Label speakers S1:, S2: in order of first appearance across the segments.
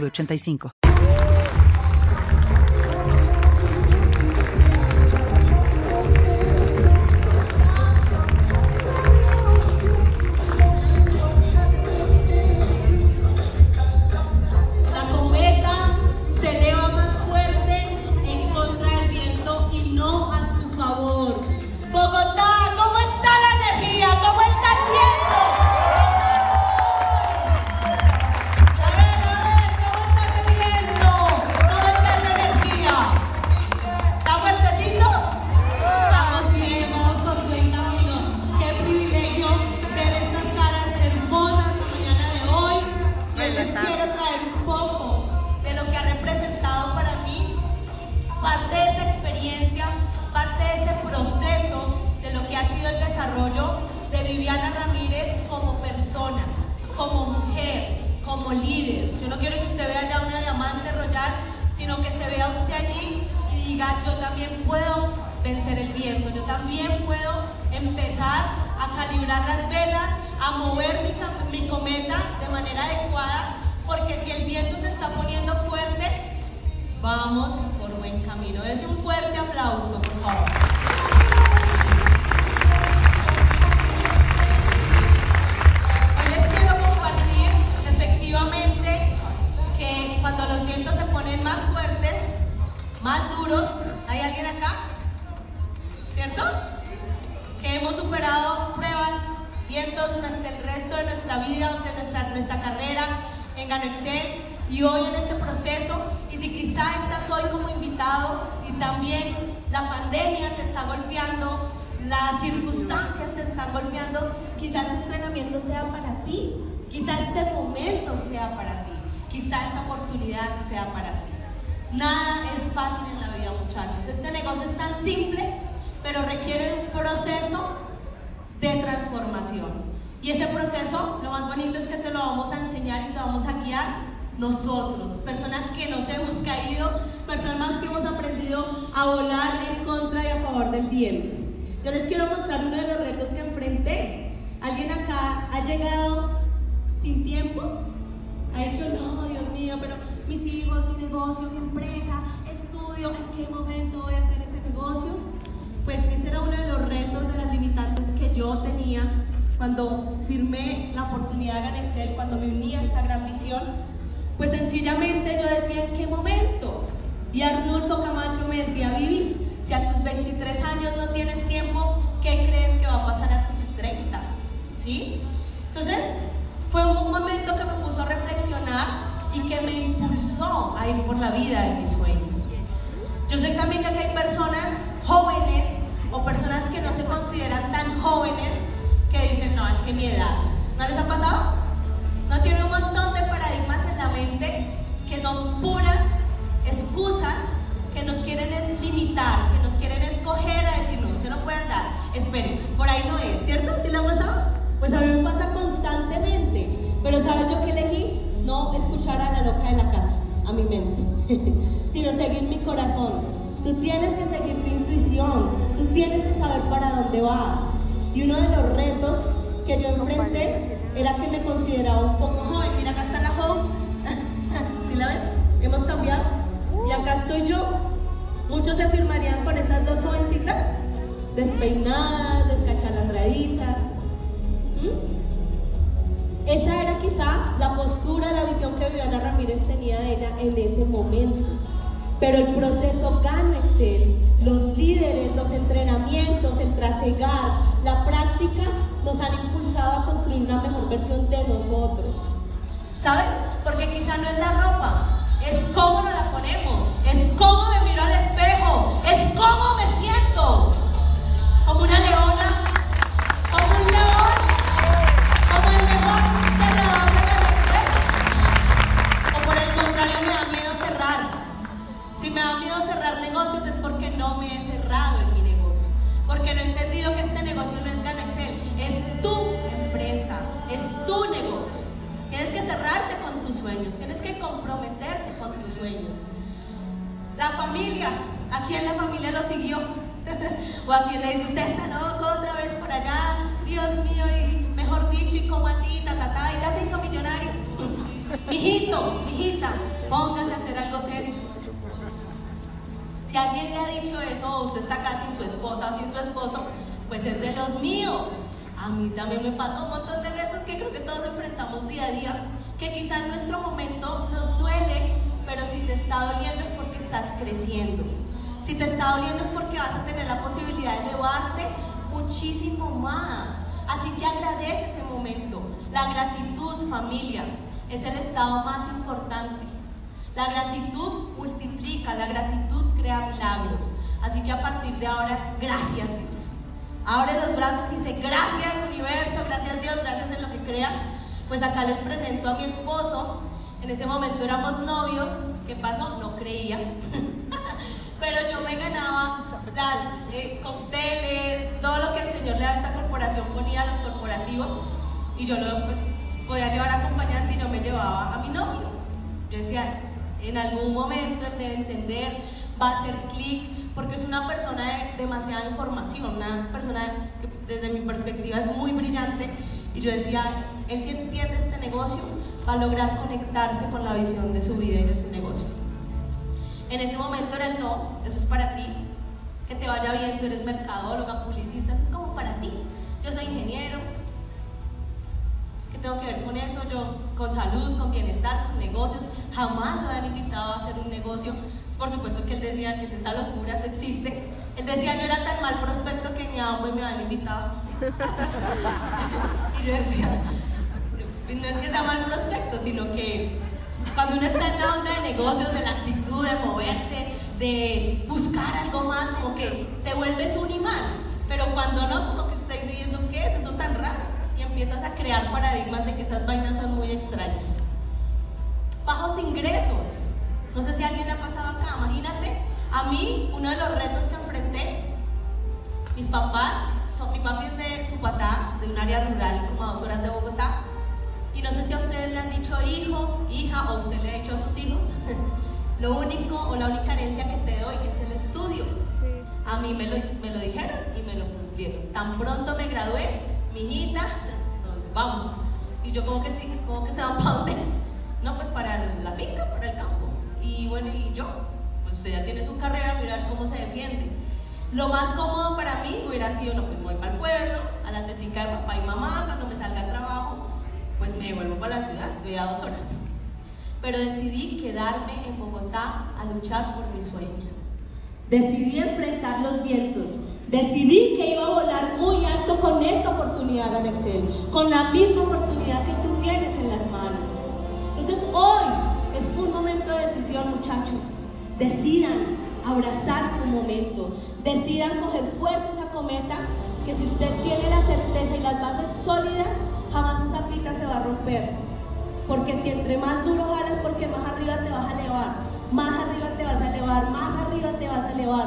S1: 3985. Yo no quiero que usted vea ya una diamante royal, sino que se vea usted allí y diga, yo también puedo vencer el viento, yo también puedo empezar a calibrar las velas, a mover mi, cometa de manera adecuada, porque si el viento se está poniendo fuerte, vamos por buen camino. Dese un fuerte aplauso, por favor. Efectivamente cuando los vientos se ponen más fuertes, más duros, ¿hay alguien acá? ¿Cierto? Que hemos superado pruebas, vientos durante el resto de nuestra vida, de nuestra, nuestra carrera en Gano Excel y hoy en este proceso. Y si quizá estás hoy como invitado y también la pandemia te está golpeando, las circunstancias te están golpeando, quizás este entrenamiento sea para ti, quizás este momento sea para ti, quizás esta oportunidad sea para ti. Nada es fácil en la vida, muchachos. Este negocio es tan simple, pero requiere de un proceso de transformación. Y ese proceso, lo más bonito es que te lo vamos a enseñar y te vamos a guiar nosotros, personas que nos hemos caído, personas que hemos aprendido a volar en contra y a favor del viento. Yo les quiero mostrar uno de los retos que enfrenté. ¿Alguien acá ha llegado sin tiempo? Negocio, mi empresa, estudio, ¿en qué momento voy a hacer ese negocio? Pues ese era uno de los retos, de las limitantes que yo tenía cuando firmé la oportunidad de Excel, cuando me uní a esta gran visión. Pues sencillamente yo decía, ¿en qué momento? Y Arnulfo Camacho me decía, Vivi, si a tus 23 años no tienes tiempo, ¿qué crees que va a pasar a tus 30? ¿Sí? Entonces, fue un momento que me puso a reflexionar y que me impulsó a ir por la vida de mis sueños. Yo sé también que hay personas jóvenes o personas que no se consideran tan jóvenes que dicen, no, es que mi edad. ¿No les ha pasado? ¿No tiene un montón de paradigmas en la mente que son puras excusas que nos quieren limitar, que nos quieren escoger a decir, no, usted no puede andar, espere, por ahí no es, ¿cierto? ¿Sí le ha pasado? Pues a mí me pasa constantemente, pero ¿sabes yo qué elegí? No escuchar a la loca de la casa, a mi mente, sino seguir mi corazón. Tú tienes que seguir tu intuición, tú tienes que saber para dónde vas. Y uno de los retos que yo enfrenté era que me consideraba un poco joven. Mira, acá está la host. ¿Sí la ven? Hemos cambiado. Y acá estoy yo. Muchos se afirmarían con esas dos jovencitas, despeinadas, descachalandraditas. Esa era quizá la postura, la visión que Viviana Ramírez tenía de ella en ese momento. Pero el proceso Gano Excel, los líderes, los entrenamientos, el trasegar, la práctica nos han impulsado a construir una mejor versión de nosotros. ¿Sabes? Porque quizá no es la ropa, es cómo nos la ponemos, es cómo me miro al espejo, es cómo me siento. Como una leona, no me he cerrado en mi negocio. Porque no he entendido que este negocio no es Gano Excel, es tu empresa, es tu negocio. Tienes que cerrarte con tus sueños, tienes que comprometerte con tus sueños. La familia, ¿a quién la familia lo siguió? o a quien le dice, usted está loco otra vez por allá, Dios mío, y mejor dicho, y como así, ta, ta, y ya se hizo millonario. Hijito, hijita, póngase a hacer algo serio. Si alguien le ha dicho eso, usted está acá sin su esposa sin su esposo, pues es de los míos. A mí también me pasó un montón de retos que creo que todos enfrentamos día a día, que quizás nuestro momento nos duele, pero si te está doliendo es porque estás creciendo. Si te está doliendo es porque vas a tener la posibilidad de elevarte muchísimo más. Así que agradece ese momento. La gratitud, familia, es el estado más importante. La gratitud multiplica, la gratitud crea milagros. Así que a partir de ahora es gracias Dios. Abre los brazos y dice gracias universo, gracias Dios, gracias en lo que creas. Pues acá les presento a mi esposo. En ese momento éramos novios. ¿Qué pasó? No creía. Pero yo me ganaba las eh, cócteles, todo lo que el Señor le a esta corporación ponía a los corporativos. Y yo lo pues, podía llevar acompañante y yo me llevaba a mi novio. Yo decía, en algún momento él debe entender, va a hacer clic, porque es una persona de demasiada información, una persona que desde mi perspectiva es muy brillante. Y yo decía, él si entiende este negocio, va a lograr conectarse con la visión de su vida y de su negocio. En ese momento era el no, eso es para ti, que te vaya bien, tú eres mercadóloga, publicista, eso es como para ti. Yo soy ingeniero, ¿qué tengo que ver con eso? Yo con salud, con bienestar, con negocios, jamás lo habían invitado a hacer un negocio. Por supuesto que él decía que es esa locura, eso existe. Él decía, yo era tan mal prospecto que ni a y me habían invitado. y yo decía, no es que sea mal prospecto, sino que cuando uno está en la onda de negocios, de la actitud, de moverse, de buscar algo más, como que te vuelves un imán. Pero cuando no, como que usted dice, ¿y eso qué es? Eso tan raro. Empiezas a crear paradigmas de que esas vainas son muy extrañas. Bajos ingresos. No sé si a alguien le ha pasado acá. Imagínate, a mí, uno de los retos que enfrenté, mis papás, son, mi papi es de Supatá, de un área rural, como a dos horas de Bogotá. Y no sé si a ustedes le han dicho hijo, hija, o usted le ha dicho a sus hijos. lo único o la única herencia que te doy es el estudio. A mí me lo, me lo dijeron y me lo cumplieron. Tan pronto me gradué, mi hijita, vamos. Y yo como que sí, como que se van para dónde? No, pues para la finca, para el campo. Y bueno, y yo, pues usted ya tiene su carrera, mirar cómo se defiende. Lo más cómodo para mí hubiera sido, no, pues voy para el pueblo, a la tetica de papá y mamá, cuando me salga a trabajo, pues me vuelvo para la ciudad, estoy a dos horas. Pero decidí quedarme en Bogotá a luchar por mis sueños. Decidí enfrentar los vientos. Decidí que iba a volar muy alto con esta oportunidad, Alexel, con la misma oportunidad que tú tienes en las manos. Entonces hoy es un momento de decisión, muchachos. Decidan abrazar su momento. Decidan coger fuerte esa cometa, que si usted tiene la certeza y las bases sólidas, jamás esa pita se va a romper. Porque si entre más duro jalas, porque más arriba te vas a elevar, más arriba te vas a elevar, más arriba te vas a elevar.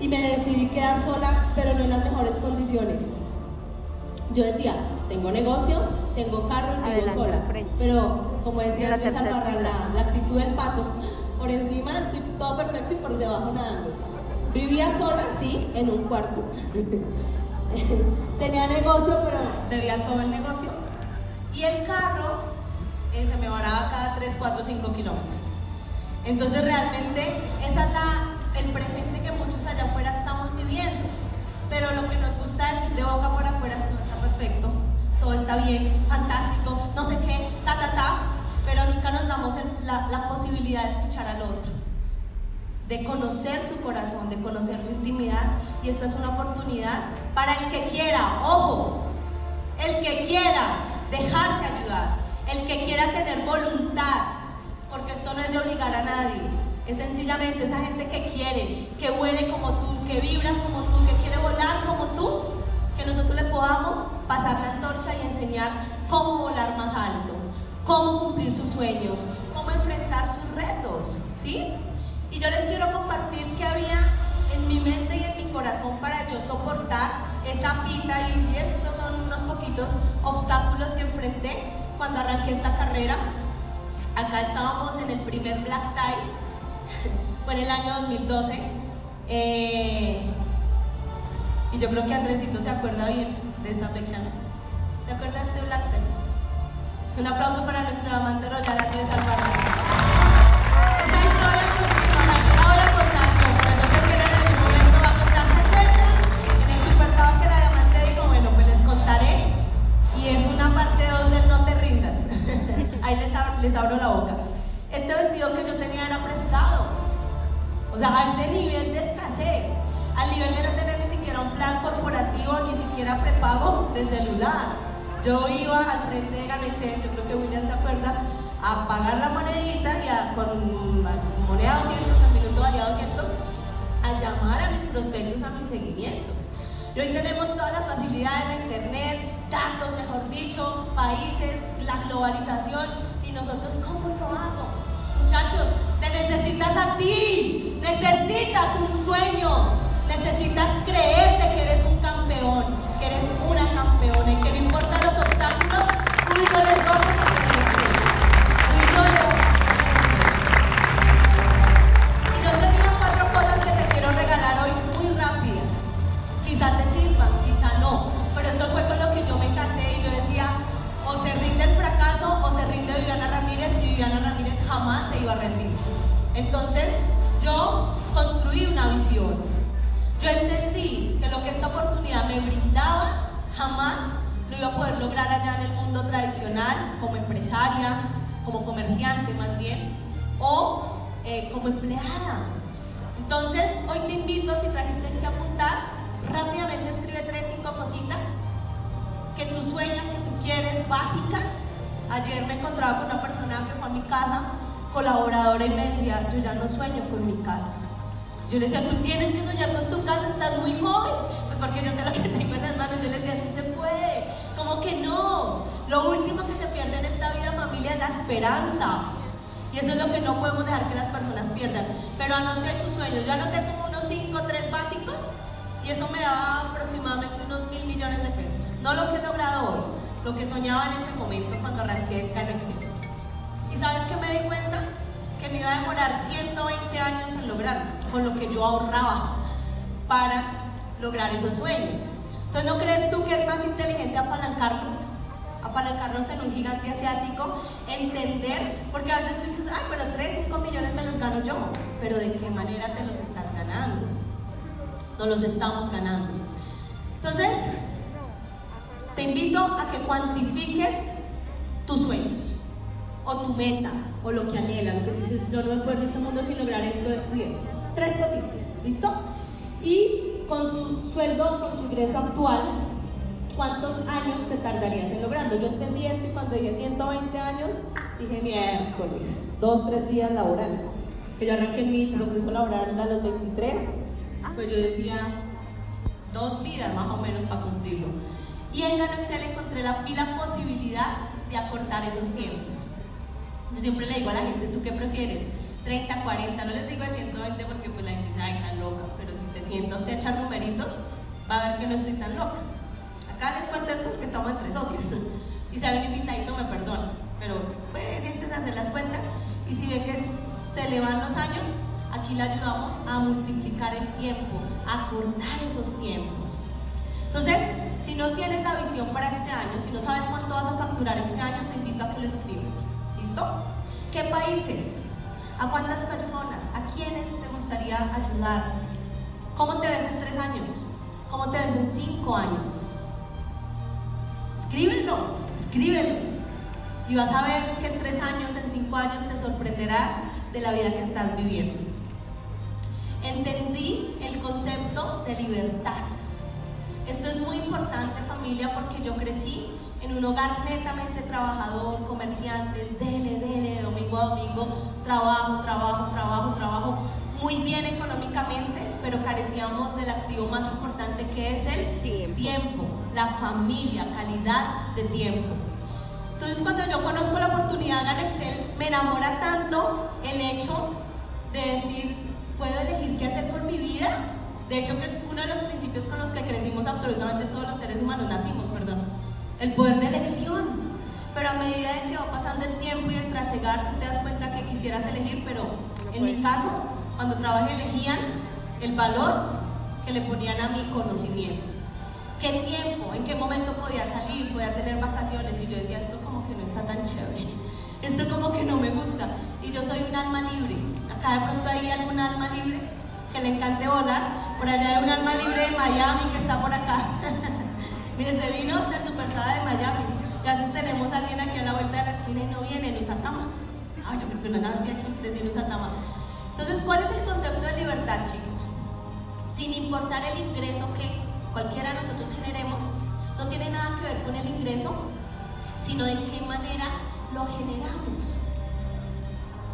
S1: Y me decidí quedar sola, pero no en las mejores condiciones. Yo decía, tengo negocio, tengo carro y vivo sola. Pero como decía Andrés Albarrán, la, la actitud del pato, por encima estoy todo perfecto y por debajo nadando. Vivía sola, sí, en un cuarto. Tenía negocio, pero debía todo el negocio. Y el carro eh, se me varaba cada 3, 4, 5 kilómetros. Entonces realmente esa es el presente que muchos allá afuera estamos viviendo. Pero lo que nos gusta decir de boca por afuera es todo está perfecto, todo está bien, fantástico, no sé qué, ta, ta, ta. Pero nunca nos damos la, la posibilidad de escuchar al otro de conocer su corazón, de conocer su intimidad. Y esta es una oportunidad para el que quiera, ojo, el que quiera dejarse ayudar, el que quiera tener voluntad, porque esto no es de obligar a nadie, es sencillamente esa gente que quiere, que huele como tú, que vibra como tú, que quiere volar como tú, que nosotros le podamos pasar la antorcha y enseñar cómo volar más alto, cómo cumplir sus sueños, cómo enfrentar sus retos, ¿sí? Y yo les quiero compartir que había en soportar esa pita y estos son unos poquitos obstáculos que enfrenté cuando arranqué esta carrera. Acá estábamos en el primer Black Tie, fue en el año 2012. Eh, y yo creo que Andresito se acuerda bien de esa fecha. ¿Te acuerdas de Black Tie? Un aplauso para nuestro amante Royal Ángeles Alvarado. O sea, a ese nivel de escasez, al nivel de no tener ni siquiera un plan corporativo, ni siquiera prepago de celular. Yo iba al frente de Ganexel, yo creo que William se acuerda, a pagar la monedita y a- con moneda 200, al minuto valía 200, a llamar a mis prospectos, a mis seguimientos. Y hoy tenemos todas las facilidades de la internet, datos, mejor dicho, países, la globalización, y nosotros, ¿cómo lo hago? Muchachos, te necesitas a ti, necesitas un sueño, necesitas creerte que eres un campeón, que eres una campeona y que no importa los obstáculos, tú y yo les vamos a tener Tú y yo les vamos a Y yo te digo cuatro cosas que te quiero regalar hoy muy rápidas. Quizá te sirvan, quizá no, pero eso fue con lo que yo me casé y yo decía, o se rinde el fracaso o se rinde Viviana Ramírez y Viviana Ramírez jamás se iba a rendir. Entonces yo construí una visión. Yo entendí que lo que esta oportunidad me brindaba jamás lo iba a poder lograr allá en el mundo tradicional, como empresaria, como comerciante más bien, o eh, como empleada. Entonces, hoy te invito, si trajiste que apuntar, rápidamente escribe tres, cinco cositas que tú sueñas, que tú quieres, básicas. Ayer me encontraba con una persona que fue a mi casa, colaboradora, y me decía, yo ya no sueño con mi casa. Yo le decía, tú tienes que soñar con tu casa, estás muy joven. Pues porque yo sé lo que tengo en las manos. Yo le decía, sí se puede. ¿Cómo que no? Lo último que se pierde en esta vida, familia, es la esperanza. Y eso es lo que no podemos dejar que las personas pierdan. Pero anote sus sueños. Yo anoté como unos 5, 3 básicos y eso me daba aproximadamente unos mil millones de pesos. No lo que he logrado hoy, lo que soñaba en ese momento cuando arranqué Canexel. ¿Y sabes qué me di cuenta? Que me iba a demorar 120 años en lograrlo, con lo que yo ahorraba para lograr esos sueños. Entonces, ¿no crees tú que es más inteligente apalancarnos? Apalancarnos en un gigante asiático, entender, porque a veces tú dices, ay, pero 3, 5 millones me los gano yo, pero ¿de qué manera te los estás ganando? No los estamos ganando. Entonces, te invito a que cuantifiques tus sueños, o tu meta, o lo que anhelas, que dices, yo no me puedo de este mundo sin lograr esto, esto y esto. Tres cositas, ¿listo? Y con su sueldo, con su ingreso actual, ¿cuántos años te tardarías en lograrlo? Yo entendí esto y cuando dije 120 años, dije miércoles, dos, tres días laborales. Que yo arranqué mi proceso laboral a los 23, pues yo decía dos vidas más o menos para cumplirlo. Y en Gano Excel encontré la, la posibilidad de acortar esos tiempos. Yo siempre le digo a la gente, ¿tú qué prefieres? 30, 40, no les digo de 120 porque pues la gente dice, ay, tan loca, pero si se sienta usted a echar numeritos, va a ver que no estoy tan loca. Acá les cuento esto porque estamos entre socios. Y si un invitadito, me perdona, pero pues siéntese a hacer las cuentas y si ve que se le van los años, aquí le ayudamos a multiplicar el tiempo, a cortar esos tiempos. Entonces, si no tienes la visión para este año, si no sabes cuánto vas a facturar este año, te invito a que lo escribas. ¿Listo? ¿Qué países? ¿A cuántas personas? ¿A quiénes te gustaría ayudar? ¿Cómo te ves en tres años? ¿Cómo te ves en cinco años? Escríbelo, escríbelo. Y vas a ver que en tres años, en cinco años te sorprenderás de la vida que estás viviendo. Entendí el concepto de libertad. Esto es muy importante familia porque yo crecí en un hogar netamente trabajador, comerciantes, dele, dele, de domingo a domingo, trabajo, trabajo, trabajo, trabajo, muy bien económicamente, pero carecíamos del activo más importante que es el
S2: Tiempo.
S1: la familia, calidad de tiempo. Entonces cuando yo conozco la oportunidad en Excel, me enamora tanto el hecho de decir, puedo elegir qué hacer con mi vida De hecho, que es uno de los principios con los que crecimos absolutamente todos los seres humanos, nacimos. El poder de elección. Pero a medida de que va pasando el tiempo y el trasegar, tú te das cuenta que quisieras elegir, pero en mi caso, cuando trabajé elegían el valor que le ponían a mi conocimiento. ¿Qué tiempo? ¿En qué momento podía salir? Podía tener vacaciones. Y yo decía, esto como que no está tan chévere. Esto como que no me gusta. Y yo soy un alma libre. Acá de pronto hay algún alma libre que le encante volar. Por allá hay un alma libre de Miami que está por acá. Mire, se vino del Supersada de Miami. Y a veces tenemos a alguien aquí a la vuelta de la esquina y no viene en Usatama. Ah, yo creo que no nací aquí, crecí en Usatama. Entonces, ¿cuál es el concepto de libertad, chicos? Sin importar el ingreso que cualquiera de nosotros generemos, no tiene nada que ver con el ingreso, sino de qué manera lo generamos.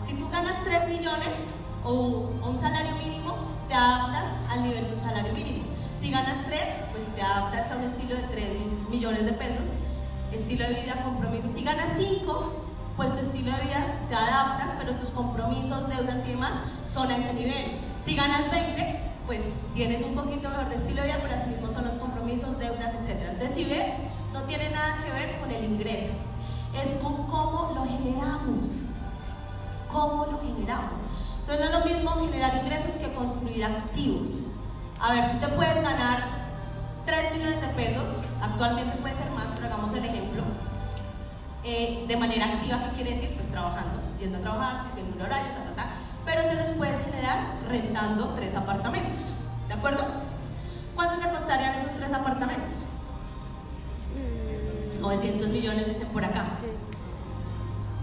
S1: Si tú ganas 3 millones o, un salario mínimo, te adaptas al nivel de un salario mínimo. Si ganas 3, pues te adaptas a un estilo de 3 millones de pesos, estilo de vida, compromiso. Si ganas 5, pues tu estilo de vida te adaptas, pero tus compromisos, deudas y demás son a ese nivel. Si ganas 20, pues tienes un poquito mejor de estilo de vida, pero así mismo son los compromisos, deudas, etc. Entonces, si ves, no tiene nada que ver con el ingreso, es con cómo lo generamos. ¿Cómo lo generamos? Entonces, no es lo mismo generar ingresos que construir activos. A ver, tú te puedes ganar 3 millones de pesos, actualmente puede ser más, pero hagamos el ejemplo, eh, de manera activa, ¿qué quiere decir? Pues trabajando, yendo a trabajar, siguiendo un horario, ta, ta, ta pero te los puedes generar rentando tres apartamentos. ¿De acuerdo? ¿Cuánto te costarían esos tres apartamentos? 900 mm. millones dicen por acá.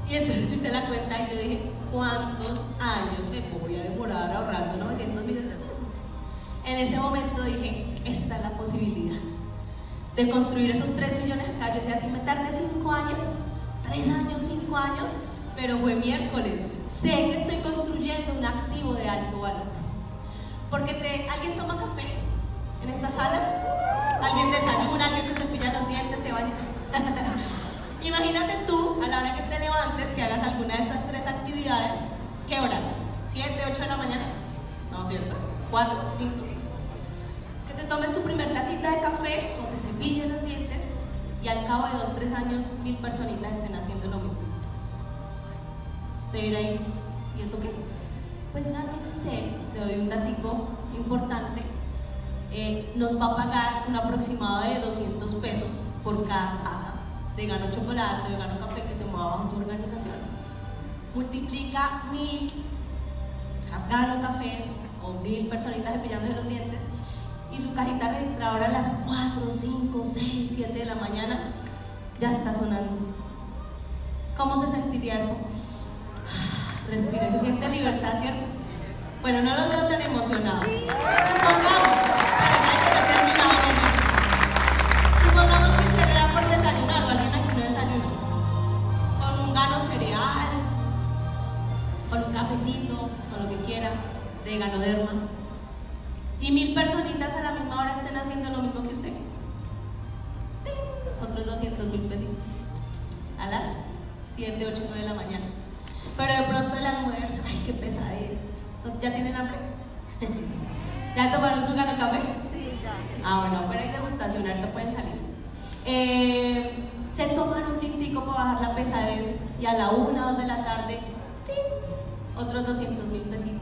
S1: Y entonces hice la cuenta y yo dije, ¿cuántos años me voy a demorar ahorrando 900 millones de pesos? En ese momento dije, esta es la posibilidad de construir esos 3 millones acá. Yo decía, si me tardé 5 años, 3 años, 5 años, pero fue miércoles sé que estoy construyendo un activo de alto valor. Porque te, alguien toma café en esta sala, alguien desayuna, alguien se cepilla los dientes, se baña. Imagínate tú, a la hora que te levantes, que hagas alguna de estas tres actividades, ¿qué horas? ¿7, 8 de la mañana? No, ¿cierto? ¿4, 5? Te tomes tu primer tacita de café o te cepilles los dientes y al cabo de 2, 3 años mil personitas estén haciendo lo mismo usted ahí, ¿y eso qué? Pues Gano Excel, te doy un datico importante, eh, nos va a pagar un aproximado de 200 pesos por cada casa de Gano Chocolate, de Gano Café que se mueva bajo tu organización. Multiplica mil Gano Cafés o mil personitas cepillándose los dientes y su cajita registradora a las 4, 5, 6, 7 de la mañana ya está sonando. ¿Cómo se sentiría eso? Respire, se siente libertad, ¿cierto? Bueno, no los veo tan emocionados. Supongamos, para que terminado Supongamos que usted le da por desayunar, o alguien aquí no desayuna. Con un gano cereal, con un cafecito, con lo que quiera, de ganoderma. Y mil personitas a la misma hora estén haciendo lo mismo que usted. Otros 200 mil pesitos. A las 7, 8, 9 de la mañana. Pero de pronto el almuerzo, ay, qué pesadez. ¿Ya tienen hambre? ¿Ya tomaron su gano café? Sí, ya. Ah, bueno, fuera hay degustación, ahorita pueden salir. Eh, se toman un tintico para bajar la pesadez y a la una o dos de la tarde, otros 200 mil pesitos.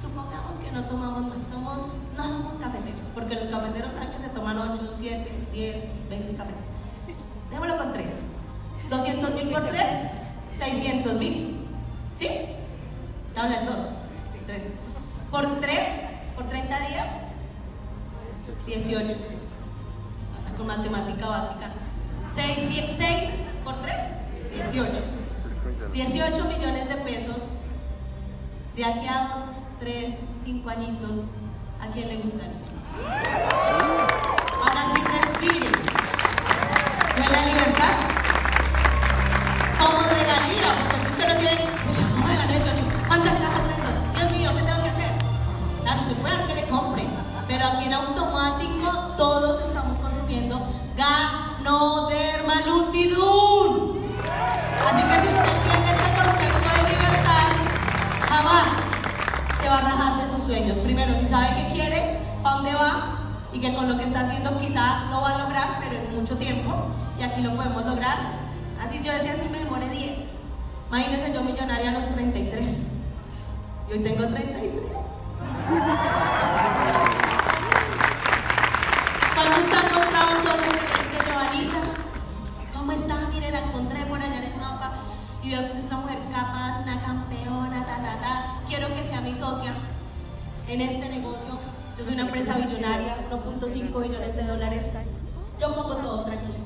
S1: Supongamos que no tomamos más, somos, no somos cafeteros, porque los cafeteros que se toman 8, 7, 10, 20 cafés. Démoslo con 3. 200 mil por 3, 600 mil. ¿Sí? Hablan dos. Tres. Por tres, por 30 días, 18. Pasa con matemática básica. 6, 6 por 3, 18. 18 millones de pesos. De aquí a 2, 3, 5 añitos, ¿a quién le gustaría? Ahora sí respire. ¿No la libertad? Dónde y que con lo que está haciendo quizá no va a lograr, pero en mucho tiempo, y aquí lo podemos lograr. Así yo decía, si me demore 10. Imagínense yo millonaria a los 33. Y hoy tengo 33. Cuando está encontrado que dice, Giovanita, ¿cómo está? Mire, la encontré por allá en el mapa y veo que es una mujer capaz, una campeona, ta, ta, ta. Quiero que sea mi socia en este negocio. Empresa billonaria, 1.5 billones de dólares. Yo pongo todo tranquilo.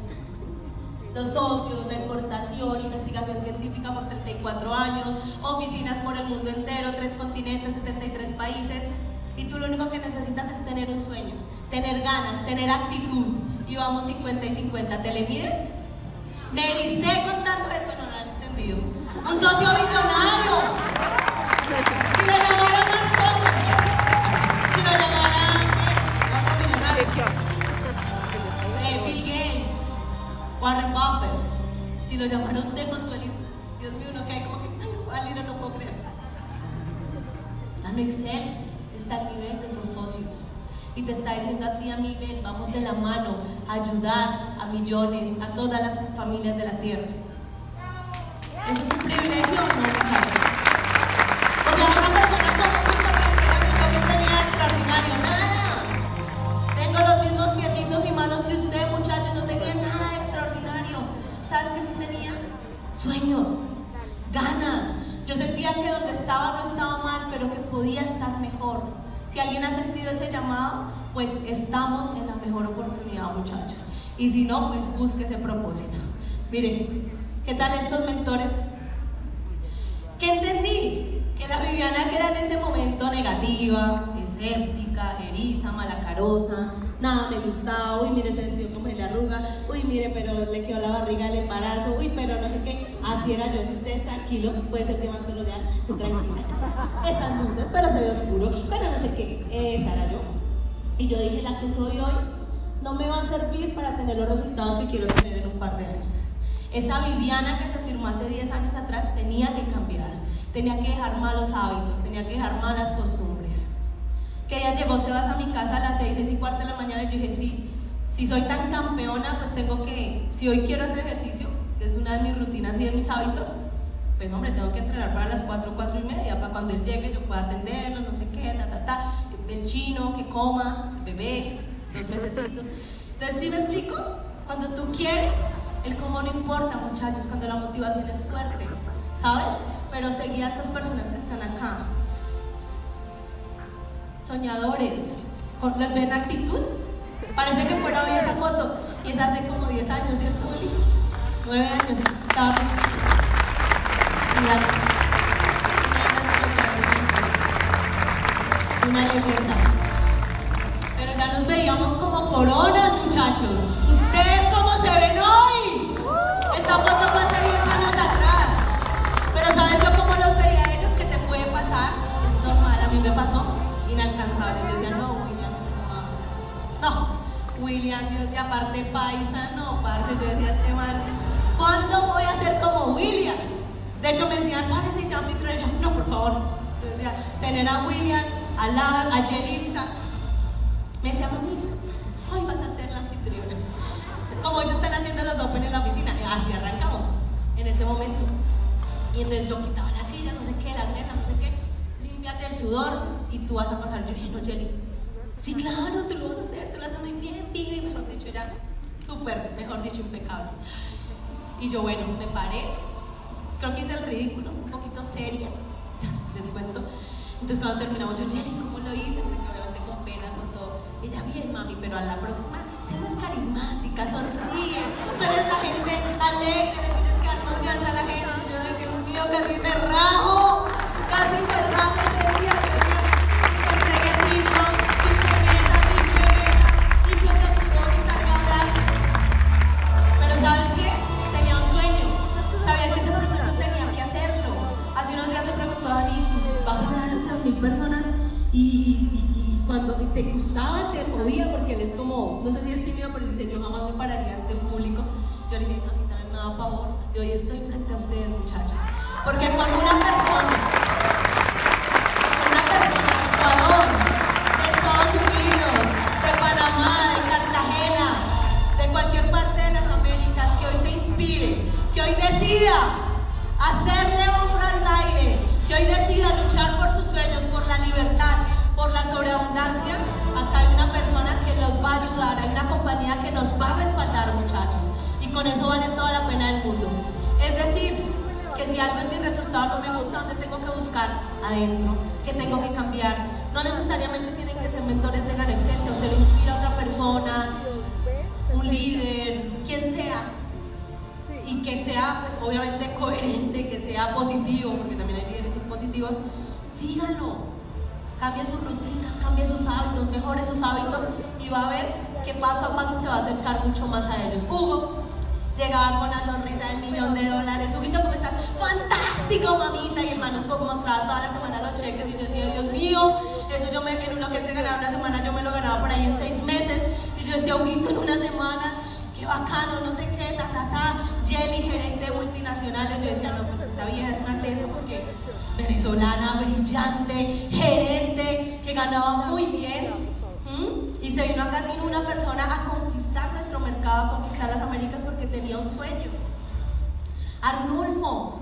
S1: Los socios, la importación, investigación científica por 34 años, oficinas por el mundo entero, tres continentes, 73 países. Y tú lo único que necesitas es tener un sueño, tener ganas, tener actitud. Y vamos 50 y 50. ¿Te le mides? Me ericé contando eso, no lo han entendido. Un socio millonario. Warren Buffett, si lo llamara usted Consuelito, Dios mío, uno que hay como que, ay, Alina, no puedo creer. Dando Excel está al nivel de esos socios y te está diciendo a ti, a mí, ven, vamos de la mano a ayudar a millones, a todas las familias de la tierra. ¿Eso es un privilegio no, pero que podía estar mejor. Si alguien ha sentido ese llamado, pues estamos en la mejor oportunidad, muchachos. Y si no, pues busque ese propósito. Miren, ¿qué tal estos mentores? ¿Qué entendí? Que la Viviana que era en ese momento negativa, escéptica, eriza, malacarosa, nada me gustaba, uy, mire ese vestido como le arruga, uy, mire, pero le quedó la barriga del embarazo, uy, pero no sé qué, así era yo, si usted es tranquilo, puede ser diamante royal, tranquila, esas luces, pero se ve oscuro, pero no sé qué, esa era yo. Y yo dije, la que soy hoy no me va a servir para tener los resultados que quiero tener en un par de años. Esa Viviana que se firmó hace 10 años atrás tenía que cambiar, tenía que dejar malos hábitos, tenía que dejar malas costumbres. Que ella llegó, se vas a mi casa a las 6, 6 y cuarto de la mañana y yo dije, sí, si soy tan campeona, pues tengo que, si hoy quiero hacer ejercicio, que es una de mis rutinas y de mis hábitos, pues hombre, tengo que entrenar para las 4, 4 y media, para cuando él llegue yo pueda atenderlo, no sé qué, ta, ta, ta, el chino, que coma, bebé, dos mesecitos. Entonces, ¿sí me explico? Cuando tú quieres, el cómo no importa, muchachos, cuando la motivación es fuerte, ¿sabes? Pero seguí a estas personas que están acá. Soñadores, ¿les ven actitud? Parece que fuera hoy esa foto, y es hace como 10 años, ¿cierto, Oli? 9 años. Estaba una leyenda. Pero ya nos veíamos como coronas, muchachos. ¿Ustedes cómo se ven hoy? Esta foto fue hace 10 años atrás. Pero ¿sabes yo cómo los veía ellos? Que te puede pasar. Es normal, a mí me pasó inalcanzable. Yo decía, no, William, no. William, Dios, y aparte paisa, no, parce. Yo decía, este mal, ¿cuándo voy a ser como William? De hecho, me decían, párese y sea anfitrión. Yo, no, por favor. Yo decía, tener a William al lado, a Yelitza. Me decía, mami, hoy vas a ser la anfitriona. Como hoy se están haciendo los open en la oficina. Así arrancamos, en ese momento. Y entonces yo quitaba la silla, no sé qué, la mesa, no sé qué. Límpiate el sudor y tú vas a pasar. Yo dije, no, Yeli. Sí, claro, tú lo vas a hacer, tú lo haces muy bien, Vivi, mejor dicho, ya. Súper, mejor dicho, impecable. Y yo, bueno, me paré. Creo que hice el ridículo, un poquito seria, les cuento. Entonces cuando terminamos, yo, Jenny, ¿cómo lo hice? Obviamente con pena, con todo. Ella, bien, mami, pero a la próxima, sé más carismática, sonríe. Tú eres la gente alegre, le tienes que dar confianza a la gente. Dios mío, casi me rajo. Casi me y cuando te gustaba, te movía, porque él es como, no sé si es tímido, pero él dice, yo jamás me pararía ante un público. Yo le dije, a mí también me da favor. Y hoy estoy frente a ustedes, muchachos. Porque con una persona, con eso vale toda la pena del mundo. Es decir, que si algo en mi resultado no me gusta, ¿dónde tengo que buscar? Adentro. ¿Qué tengo que cambiar? No necesariamente tienen que ser mentores de la excedencia. Usted le inspira a otra persona, un líder, quien sea. Y que sea, pues obviamente, coherente, que sea positivo, porque también hay líderes impositivos. Síganlo. Cambie sus rutinas, cambie sus hábitos, mejore sus hábitos y va a ver que paso a paso se va a acercar mucho más a ellos. Hugo llegaba con la sonrisa del millón de dólares. Huguito, ¿cómo estás? Fantástico, mamita. Y hermanos, como mostraba toda la semana los cheques. Y yo decía, Dios mío, eso yo me, en uno que se ganaba una semana, yo me lo ganaba por ahí en seis meses. Y yo decía, Huguito, en una semana, qué bacano, no sé qué, ta, ta, ta. Jelly, gerente de multinacionales. Yo decía, no, pues esta vieja es una tesa porque venezolana, brillante, gerente, que ganaba muy bien. Y se vino acá sin una persona a conquistar nuestro mercado, a conquistar las Américas porque tenía un sueño. Arnulfo,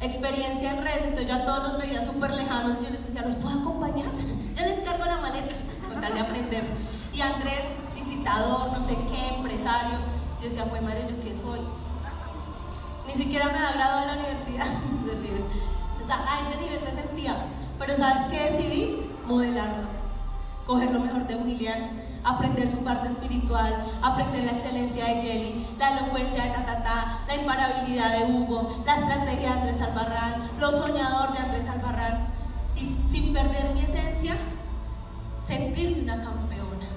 S1: experiencia en redes, entonces yo a todos los veía súper lejanos y yo les decía, ¿los puedo acompañar? Yo les cargo la maleta con tal de aprender. Y Andrés, visitador, no sé qué, empresario, yo decía, pues madre, ¿yo qué soy? Ni siquiera me ha graduado de la universidad. o sea, a ese nivel me sentía. Pero ¿sabes qué decidí? Modelarlos. Coger lo mejor de William, aprender su parte espiritual, aprender la excelencia de Jelly, la elocuencia de Tatata, la imparabilidad de Hugo, la estrategia de Andrés Albarrán, lo soñador de Andrés Albarrán. Y sin perder mi esencia, sentirme una campeona.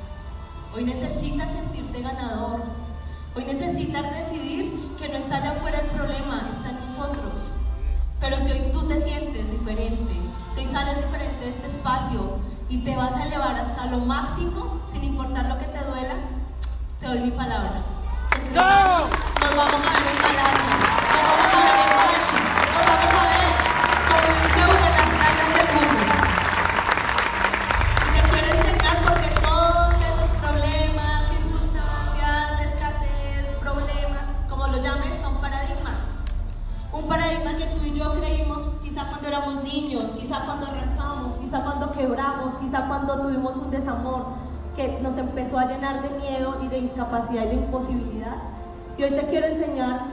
S1: Hoy necesitas sentirte ganador. Hoy necesitas decidir que no está allá afuera el problema, está en nosotros. Pero si hoy tú te sientes diferente, si hoy sales diferente de este espacio, y te vas a elevar hasta lo máximo, sin importar lo que te duela, te doy mi palabra. nos vamos a ver en palacio, nos vamos a ver en Bali, nos vamos a ver Paradigma que tú y yo creímos quizá cuando éramos niños, quizá cuando arrancamos, quizá cuando quebramos, quizá cuando tuvimos un desamor que nos empezó a llenar de miedo y de incapacidad y de imposibilidad. Y hoy te quiero enseñar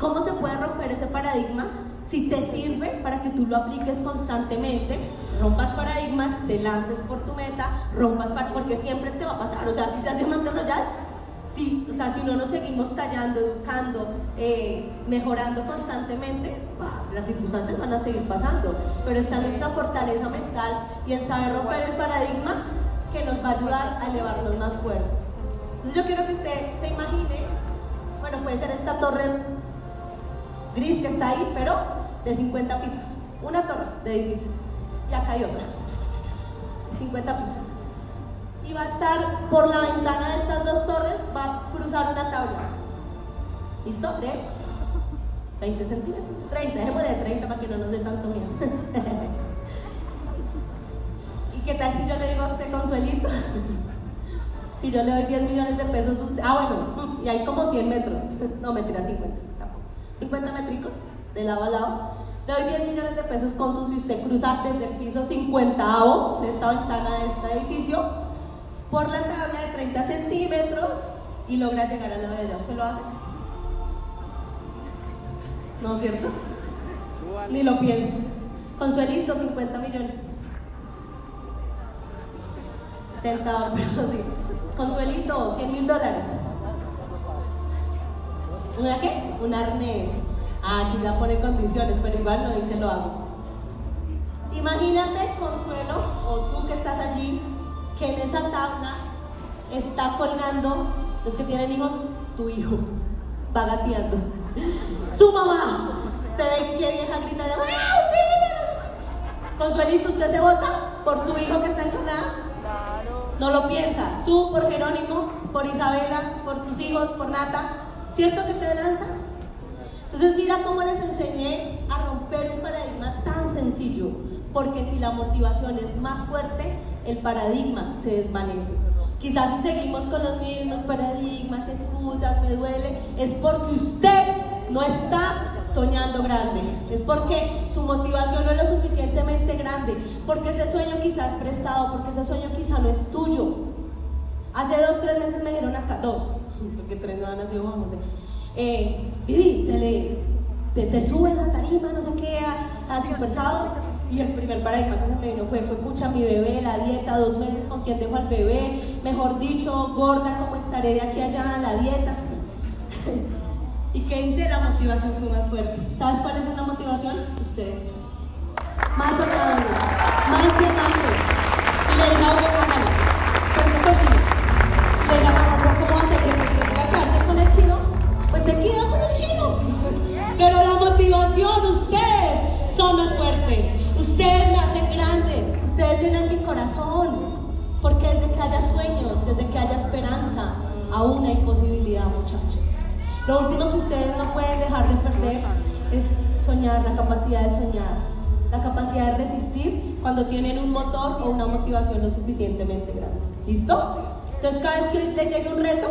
S1: cómo se puede romper ese paradigma si te sirve para que tú lo apliques constantemente, rompas paradigmas, te lances por tu meta, rompas porque siempre te va a pasar, o sea, si seas diamante royal, si, o sea, si no nos seguimos tallando, educando, eh, mejorando constantemente, las circunstancias van a seguir pasando. Pero está nuestra fortaleza mental y en saber romper el paradigma que nos va a ayudar a elevarnos más fuerte. Entonces yo quiero que usted se imagine, bueno, puede ser esta torre gris que está ahí, pero de 50 pisos. Una torre de edificios. Y acá hay otra. 50 pisos y va a estar por la ventana de estas dos torres, va a cruzar una tabla. ¿Listo? De 20 centímetros. 30, dejémosle de 30 para que no nos dé tanto miedo. ¿Y qué tal si yo le digo a usted, Consuelito? si yo le doy 10 millones de pesos, usted. Ah, bueno, y hay como 100 metros. no, mentira, 50. Tampoco. 50 métricos de lado a lado. Le doy 10 millones de pesos con su si usted cruza desde el piso 50 de esta ventana de este edificio por la tabla de 30 centímetros y logra llegar al lado de ella. ¿Usted lo hace? ¿No es cierto? Ni lo piensa. Consuelito, 50 millones. Tentador, pero sí. Consuelito, 100 mil dólares. ¿Una qué? Un arnés. Ah, aquí ya pone condiciones, pero igual no dice lo hago. Imagínate, Consuelo, o tú que estás allí, que en esa tabla está colgando, los que tienen hijos, tu hijo, va gateando. Su mamá. Usted ve qué vieja grita de ¡Wow, sí! Consuelito, ¿usted se vota por su hijo que está encarnada? No lo piensas. Tú por Jerónimo, por Isabela, por tus hijos, por Nata. ¿Cierto que te lanzas? Entonces mira cómo les enseñé a romper un paradigma tan sencillo. Porque si la motivación es más fuerte, el paradigma se desvanece. Quizás si seguimos con los mismos paradigmas, excusas, me duele, es porque usted no está soñando grande, es porque su motivación no es lo suficientemente grande, porque ese sueño quizás es prestado, porque ese sueño quizás no es tuyo. Hace dos, tres meses me dijeron acá, dos, porque tres no han nacido Juan José. eh, te, subes a tarima, no sé qué, al super sábado. Y el primer paradigma que se me vino fue, fue, pucha, mi bebé, la dieta, dos meses con quien dejo al bebé, mejor dicho, gorda, ¿cómo estaré de aquí allá, la dieta? ¿Y qué dice? La motivación fue más fuerte. ¿Sabes cuál es una motivación? Ustedes. Más soñadores, más diamantes. Y le digo, hágalo, cuente conmigo. Y le digo, ¿cómo hacer que pues, si tenga que quedarse con el chino? Pues se queda con el chino. Pero la motivación, ustedes son más fuertes. Ustedes me hacen grande. Ustedes llenan mi corazón. Porque desde que haya sueños, desde que haya esperanza, aún hay posibilidad, muchachos. Lo último que ustedes no pueden dejar de perder es soñar, la capacidad de soñar, la capacidad de resistir cuando tienen un motor o una motivación lo suficientemente grande. ¿Listo? Entonces cada vez que les llegue un reto,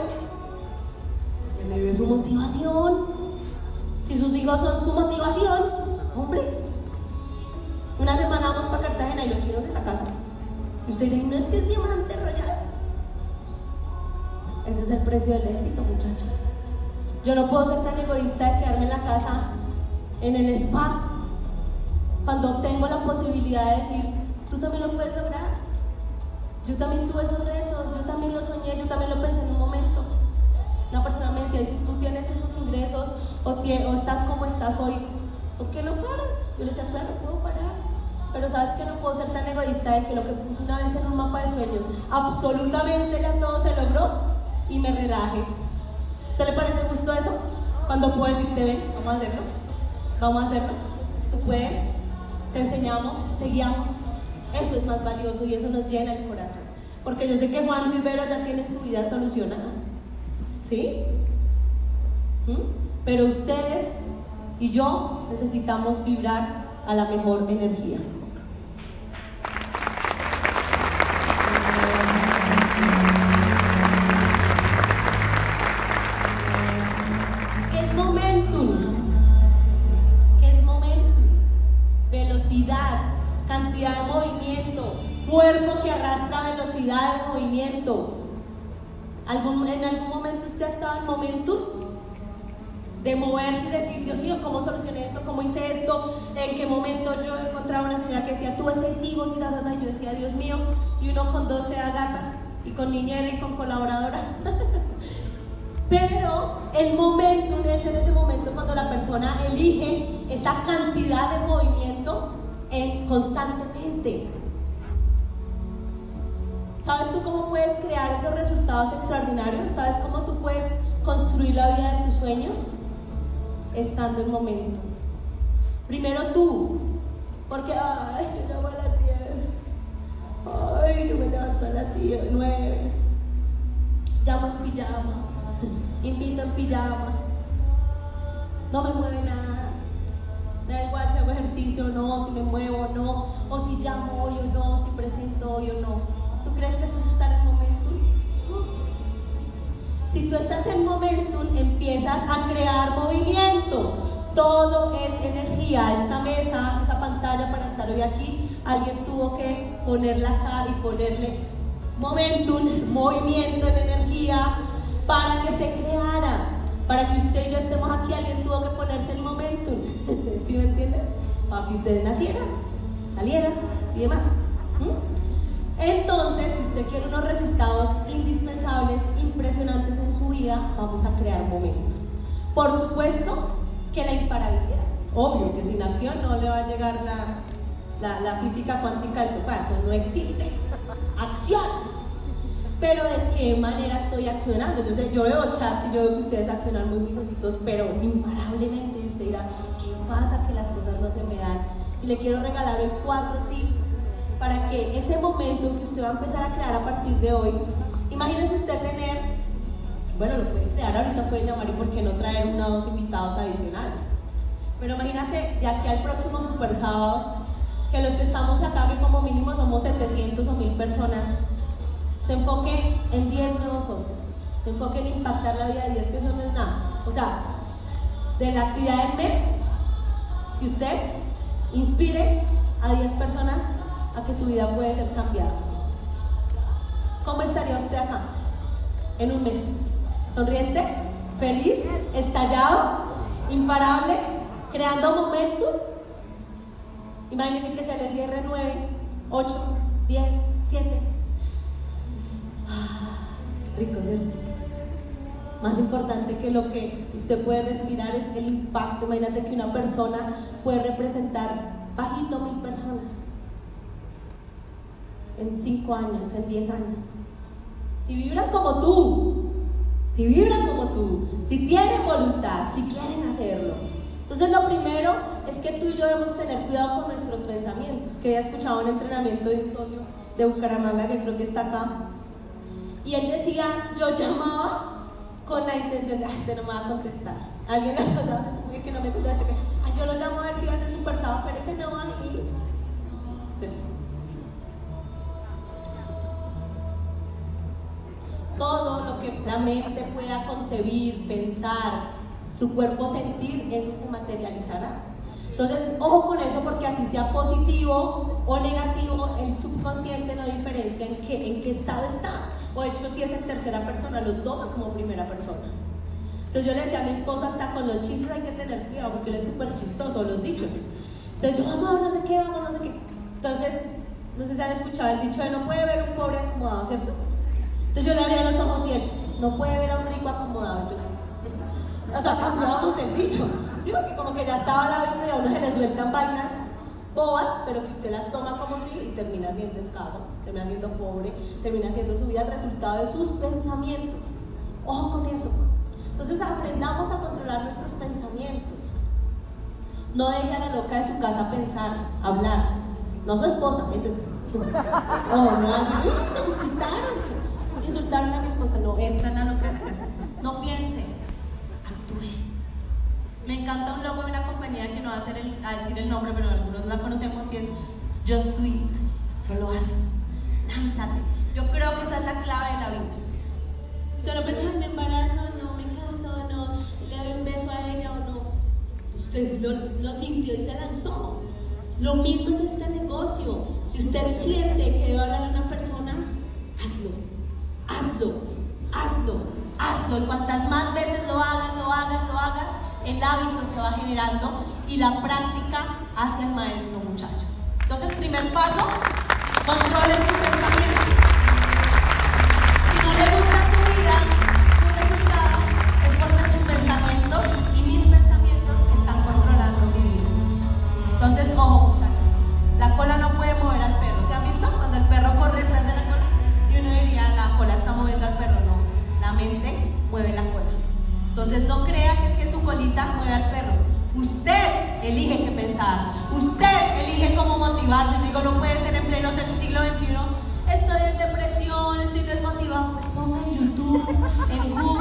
S1: se le ve su motivación. Si sus hijos son su motivación, hombre, y los chinos en la casa. Y usted dice, ¿no es que es diamante royal? Ese es el precio del éxito, muchachos. Yo no puedo ser tan egoísta de quedarme en la casa, en el spa, cuando tengo la posibilidad de decir, tú también lo puedes lograr. Yo también tuve esos retos, yo también lo soñé, yo también lo pensé en un momento. Una persona me decía, si tú tienes esos ingresos o, o estás como estás hoy, ¿por qué no paras? Yo le decía, claro, puedo parar. Pero sabes que no puedo ser tan egoísta de que lo que puse una vez en un mapa de sueños, absolutamente ya todo se logró y me relaje ¿Se le parece justo eso? Cuando puedes decirte, ven, vamos a hacerlo. Vamos a hacerlo. Tú puedes, te enseñamos, te guiamos. Eso es más valioso y eso nos llena el corazón. Porque yo sé que Juan Rivero ya tiene su vida solucionada. ¿Sí? ¿Mm? Pero ustedes y yo necesitamos vibrar a la mejor energía. Cuerpo que arrastra velocidad de movimiento. ¿Algún, ¿En algún momento usted ha estado en momento de moverse y decir, Dios mío, ¿cómo solucioné esto? ¿Cómo hice esto? ¿En qué momento yo encontraba una señora que decía, tuve seis hijos y la y yo decía, Dios mío, y uno con 12 gatas y con niñera y con colaboradora. Pero el momento es en ese momento cuando la persona elige esa cantidad de movimiento en, constantemente. ¿Sabes tú cómo puedes crear esos resultados extraordinarios? ¿Sabes cómo tú puedes construir la vida de tus sueños? Estando en momento. Primero tú, porque, ay, yo llamo a las 10. Ay, yo me levanto a las 9. Llamo en pijama. Invito en pijama. No me mueve nada. Da igual si hago ejercicio o no, si me muevo o no, o si llamo hoy o no, si presento hoy o no. ¿Tú crees que eso es estar en momentum? Si tú estás en momentum, empiezas a crear movimiento. Todo es energía. Esta mesa, esa pantalla para estar hoy aquí, alguien tuvo que ponerla acá y ponerle momentum, movimiento en energía, para que se creara. Para que usted y yo estemos aquí, alguien tuvo que ponerse el momentum. ¿Sí me entienden? Para que ustedes nacieran, salieran y demás. Entonces, si usted quiere unos resultados indispensables, impresionantes en su vida, vamos a crear un momento. Por supuesto que la imparabilidad. Obvio que sin acción no le va a llegar la, la, física cuántica del sofá, eso no existe. Acción. Pero de qué manera estoy accionando. Sé, yo veo chats y yo veo que ustedes accionan muy juiciositos, pero imparablemente. Y usted dirá, ¿qué pasa que las cosas no se me dan? Y le quiero regalar hoy cuatro tips para que ese momento que usted va a empezar a crear a partir de hoy, imagínese usted tener, bueno, lo puede crear ahorita, puede llamar y por qué no traer uno o dos invitados adicionales. Pero imagínese de aquí al próximo Super Sábado, que los que estamos acá, que como mínimo somos 700 o 1000 personas, se enfoque en 10 nuevos socios, se enfoque en impactar la vida de 10, que eso no es nada. O sea, de la actividad del mes, que usted inspire a 10 personas a que su vida puede ser cambiada. ¿Cómo estaría usted acá en un mes? ¿Sonriente? feliz, estallado, imparable, creando momentum. Imagínense que se le cierre 9, 8, 10, 7. Rico, ¿cierto? Más importante que lo que usted puede respirar es el impacto. Imagínate que una persona puede representar bajito mil personas en 5 años, en 10 años. Si vibran como tú, si vibran como tú, si tienen voluntad, si quieren hacerlo. Entonces lo primero es que tú y yo debemos tener cuidado con nuestros pensamientos, que he escuchado un entrenamiento de un socio de Bucaramanga que creo que está acá. Y él decía, yo llamaba con la intención de, este no me va a contestar. Alguien ha pasado que no me conteste, que ah, yo lo llamo a ver si va a ser super sábado, pero ese no va a ir. Entonces, todo lo que la mente pueda concebir, pensar, su cuerpo sentir, eso se materializará. Entonces, ojo con eso porque así sea positivo o negativo, el subconsciente no diferencia en qué, estado está. O de hecho, si es en tercera persona, lo toma como primera persona. Entonces yo le decía a mi esposo, hasta con los chistes hay que tener cuidado porque él es súper chistoso, los dichos. Entonces yo, vamos, no sé qué, vamos, no sé qué. Entonces, no sé si han escuchado el dicho de no puede ver un pobre acomodado, ¿cierto? Entonces yo le abría los ojos y él, no puede ver a un rico acomodado. Yo, o sea, cambiamos el dicho. Sí, porque como que ya estaba la vista y a uno se le sueltan vainas bobas, pero que usted las toma como si y termina siendo escaso, termina siendo pobre, termina siendo su vida el resultado de sus pensamientos. Ojo con eso. Entonces aprendamos a controlar nuestros pensamientos. No deje a la loca de su casa pensar, hablar. No su esposa, es esta. Oh, no, así, me insultaron. Insultaron a mi esposa. No, esta es la loca de la casa. No piense, me encanta un logo de una compañía que no va a, hacer el, a decir el nombre, pero algunos la conocemos y es Just Do It. Solo haz. Lánzate. Yo creo que esa es la clave de la vida. No piensa, me embarazo, no, me caso, no, le doy un beso a ella o no. Usted lo, lo sintió y se lanzó. Lo mismo es este negocio. Si usted siente que debe hablar a una persona, hazlo. Hazlo. Hazlo. Hazlo. Y cuantas más veces lo hagas, lo hagas, lo hagas, el hábito se va generando y la práctica hace el maestro, muchachos. Entonces, primer paso, controle su pensamiento. Si no le gusta su vida, su resultado es porque sus pensamientos y mis pensamientos están controlando mi vida. Entonces, ojo, muchachos, la cola no puede mover al perro. ¿Se ha visto? Cuando el perro corre detrás de la cola y uno diría, la cola está moviendo al perro. No, la mente mueve la cola. Entonces no crea que es que su colita mueve al perro. Usted elige qué pensar. Usted elige cómo motivarse. Yo digo, no puede ser en pleno siglo XXI. Estoy en depresión, estoy desmotivado. Pues pongo en YouTube, en Google,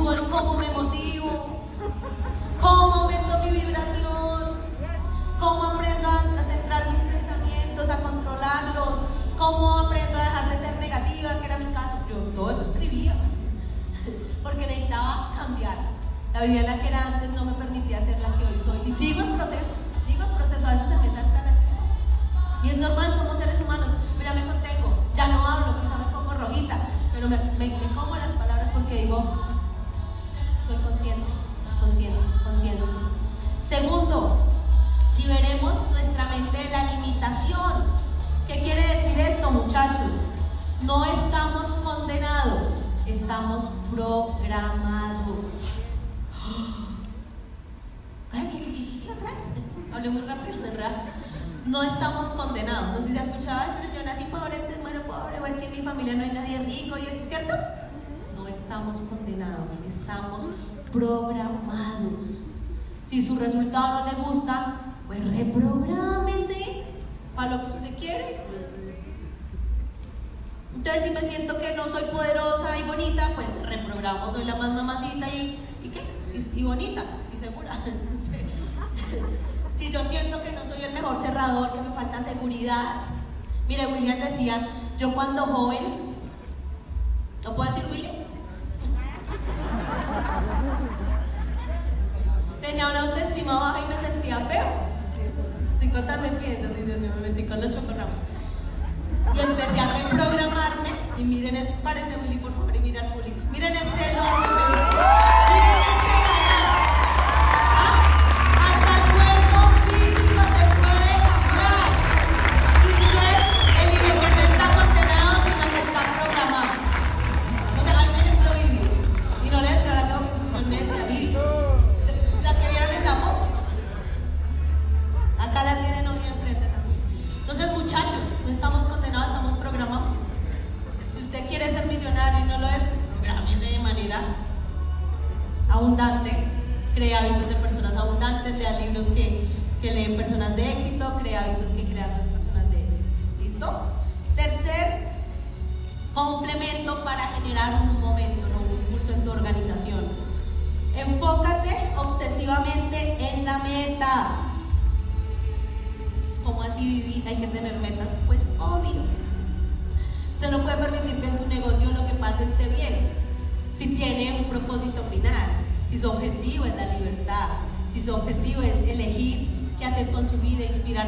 S1: La Viviana que era antes no me permitía ser la que hoy soy. Y sigo en estamos programados. Si su resultado no le gusta, pues reprográmese para lo que usted quiere. Entonces, si me siento que no soy poderosa y bonita, pues reprogramo, soy la más mamacita y, ¿y qué? y bonita segura. si yo siento que no soy el mejor cerrador, que me falta seguridad. Mire, William decía, yo cuando joven, ¿no puedo decir William? Estoy contando en Dios mío, me metí con los chocorramos. Y empecé a reprogramarme. Y miren, es, parece Willy, por favor, y miren Willy. Miren este enorme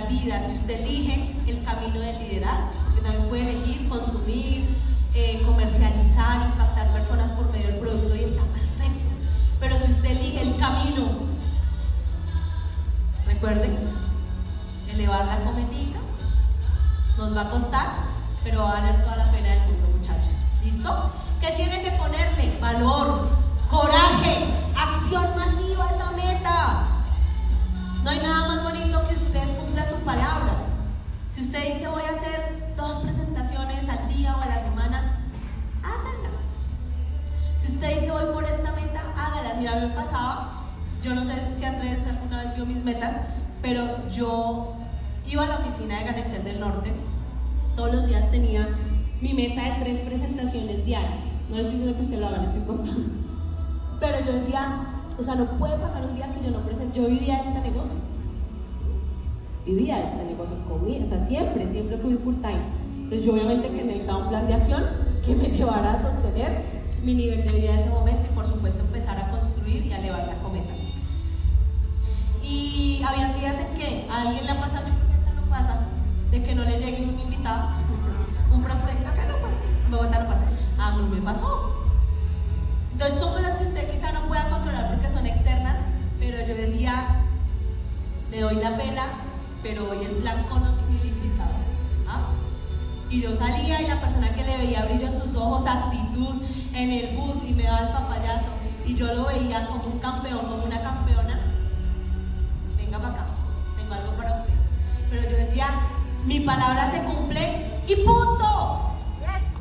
S1: vida, si usted elige el camino del liderazgo, que también puede elegir consumir, eh, comercializar, impactar personas por medio del producto y está perfecto. Pero si usted elige el camino, recuerden, elevar la cometica nos va a costar, pero va a valer toda la pena del mundo, muchachos. ¿Listo? ¿Qué tiene que ponerle? Valor, coraje, acción masiva esa meta. No hay nada palabra. Si usted dice voy a hacer dos presentaciones al día o a la semana, háganlas. Si usted dice voy por esta meta, háganlas. Mira, me pasaba, yo no sé si Andrés alguna vez vio mis metas, pero yo iba a la oficina de Ganexel del Norte, todos los días tenía mi meta de tres presentaciones diarias. No le estoy diciendo que usted lo haga, le estoy contando. Pero yo decía, o sea, no puede pasar un día que yo no presente. Yo vivía este negocio. Vivía este negocio conmigo, o sea, siempre, siempre fui full time. Entonces, yo obviamente que necesitaba un plan de acción que me llevara a sostener mi nivel de vida en ese momento y, por supuesto, empezar a construir y a elevar la cometa. Y había días en que a alguien le pasa, yo creo que no pasa, de que no le llegue un invitado, un prospecto, acá no pasa, en Bogotá no pasa. A mí me pasó. Entonces son cosas que usted quizá no pueda controlar porque son externas, pero yo decía, le doy la pela, pero hoy el plan conoce el invitado. ¿ah? Y yo salía y la persona que le veía brillo en sus ojos, actitud en el bus y me daba el papayazo. Y yo lo veía como un campeón, como una campeona. Venga para acá, tengo algo para usted. Pero yo decía, mi palabra se cumple y punto.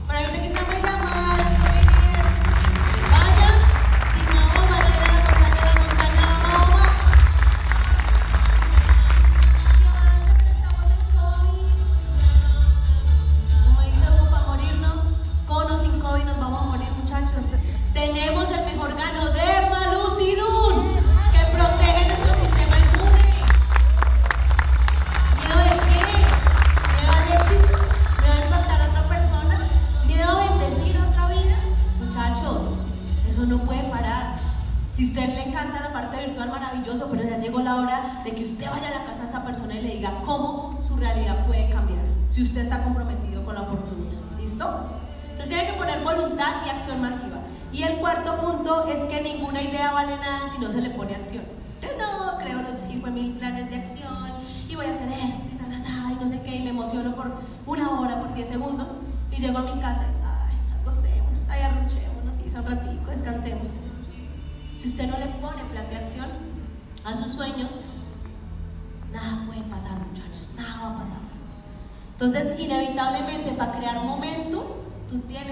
S1: Pero hay gente que está muy llamar,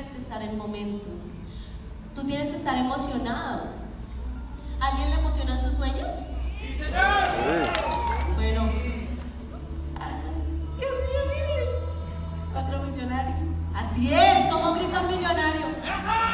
S1: tienes que estar en momento. Tú tienes que estar emocionado. ¿Alguien le emocionan sus sueños? Bueno. Ay, Dios mío, miren. Otro millonario. Así es, como grita un millonario.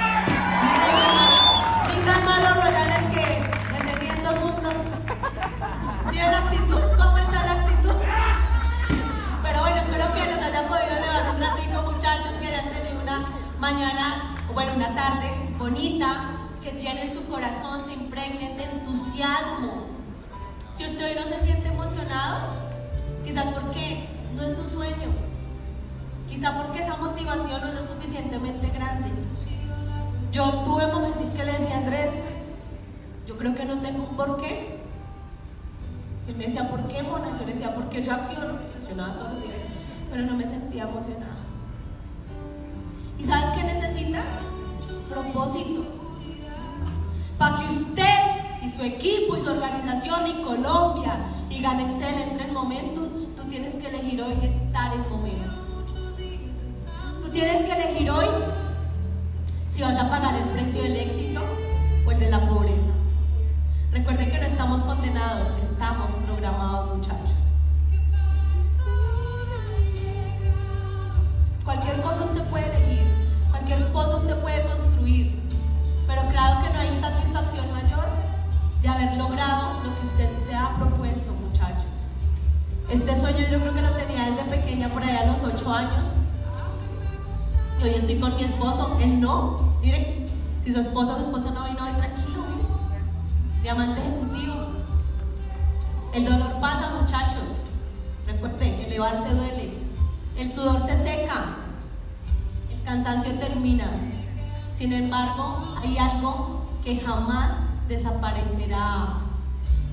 S1: Mañana, bueno, una tarde bonita, que llenen su corazón, se impregnen de entusiasmo. Si usted hoy no se siente emocionado, quizás porque no es su sueño, quizás porque esa motivación no es lo suficientemente grande. Yo tuve momentos que le decía a Andrés, yo creo que no tengo un porqué. Él me decía, ¿por qué, Mona? Yo le decía, porque yo acciono, accionaba todos los días, pero no me sentía emocionada. ¿Y sabes qué necesitas? Propósito. Para que usted y su equipo y su organización y Colombia y Ganexcel entre en momento. tú tienes que elegir hoy estar en momento. Tú tienes que elegir hoy si vas a pagar el precio del éxito o el de la pobreza. Recuerden que no estamos condenados, estamos programados muchachos. Cualquier cosa usted puede elegir. Propuesto, muchachos. Este sueño yo creo que lo tenía desde pequeña, por allá a los 8 años. Y hoy estoy con mi esposo, él no. Miren, si su esposo, su esposo no vino hoy tranquilo. Diamante ejecutivo. El dolor pasa, muchachos. Recuerden, elevarse duele. El sudor se seca. El cansancio termina. Sin embargo, hay algo que jamás desaparecerá.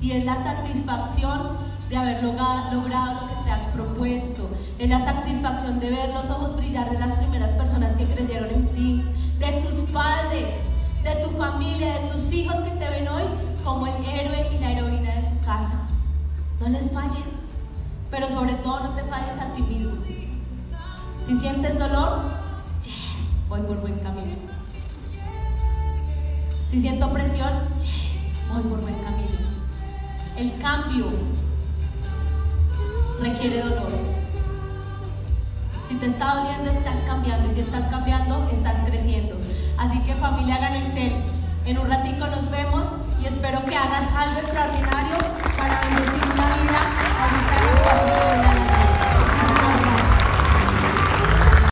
S1: Y es la satisfacción de haber logrado, lo que te has propuesto. Es la satisfacción de ver los ojos brillar de las primeras personas que creyeron en ti, de tus padres, de tu familia, de tus hijos que te ven hoy como el héroe y la heroína de su casa. No les falles, pero sobre todo no te falles a ti mismo. Si sientes dolor, yes, voy por buen camino. Si siento presión, yes, voy por buen camino. El cambio requiere dolor. Si te está doliendo, estás cambiando. Y si estás cambiando, estás creciendo. Así que familia, hagan Excel. En un ratico nos vemos y espero que hagas algo extraordinario para bendecir una vida a las 4.